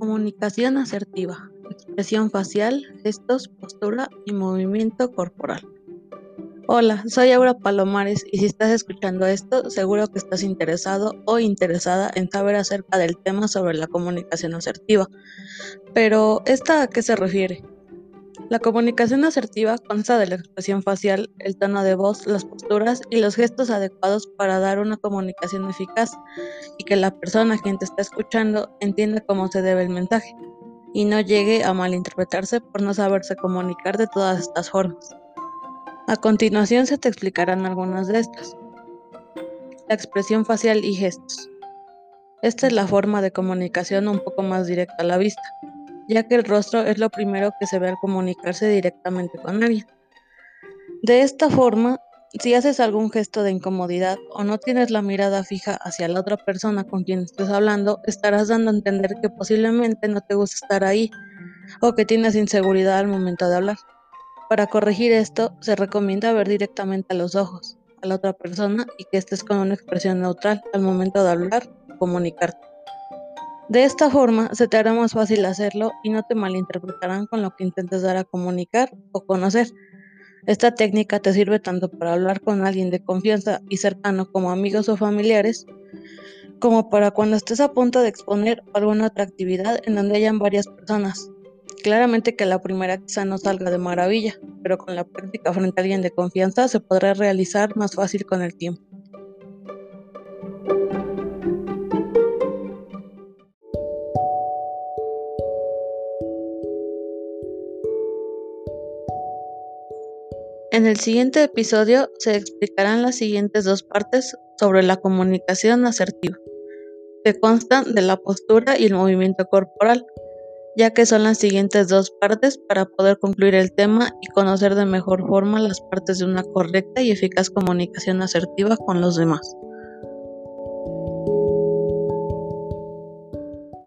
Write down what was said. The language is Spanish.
Comunicación asertiva, expresión facial, gestos, postura y movimiento corporal. Hola, soy Aura Palomares y si estás escuchando esto, seguro que estás interesado o interesada en saber acerca del tema sobre la comunicación asertiva. Pero, ¿esta a qué se refiere? La comunicación asertiva consta de la expresión facial, el tono de voz, las posturas y los gestos adecuados para dar una comunicación eficaz y que la persona quien te está escuchando entienda cómo se debe el mensaje y no llegue a malinterpretarse por no saberse comunicar de todas estas formas. A continuación se te explicarán algunas de estas. La expresión facial y gestos. Esta es la forma de comunicación un poco más directa a la vista ya que el rostro es lo primero que se ve al comunicarse directamente con alguien. De esta forma, si haces algún gesto de incomodidad o no tienes la mirada fija hacia la otra persona con quien estés hablando, estarás dando a entender que posiblemente no te gusta estar ahí o que tienes inseguridad al momento de hablar. Para corregir esto, se recomienda ver directamente a los ojos a la otra persona y que estés con una expresión neutral al momento de hablar o comunicarte. De esta forma se te hará más fácil hacerlo y no te malinterpretarán con lo que intentes dar a comunicar o conocer. Esta técnica te sirve tanto para hablar con alguien de confianza y cercano como amigos o familiares, como para cuando estés a punto de exponer alguna otra actividad en donde hayan varias personas. Claramente que la primera quizá no salga de maravilla, pero con la práctica frente a alguien de confianza se podrá realizar más fácil con el tiempo. En el siguiente episodio se explicarán las siguientes dos partes sobre la comunicación asertiva, que constan de la postura y el movimiento corporal, ya que son las siguientes dos partes para poder concluir el tema y conocer de mejor forma las partes de una correcta y eficaz comunicación asertiva con los demás.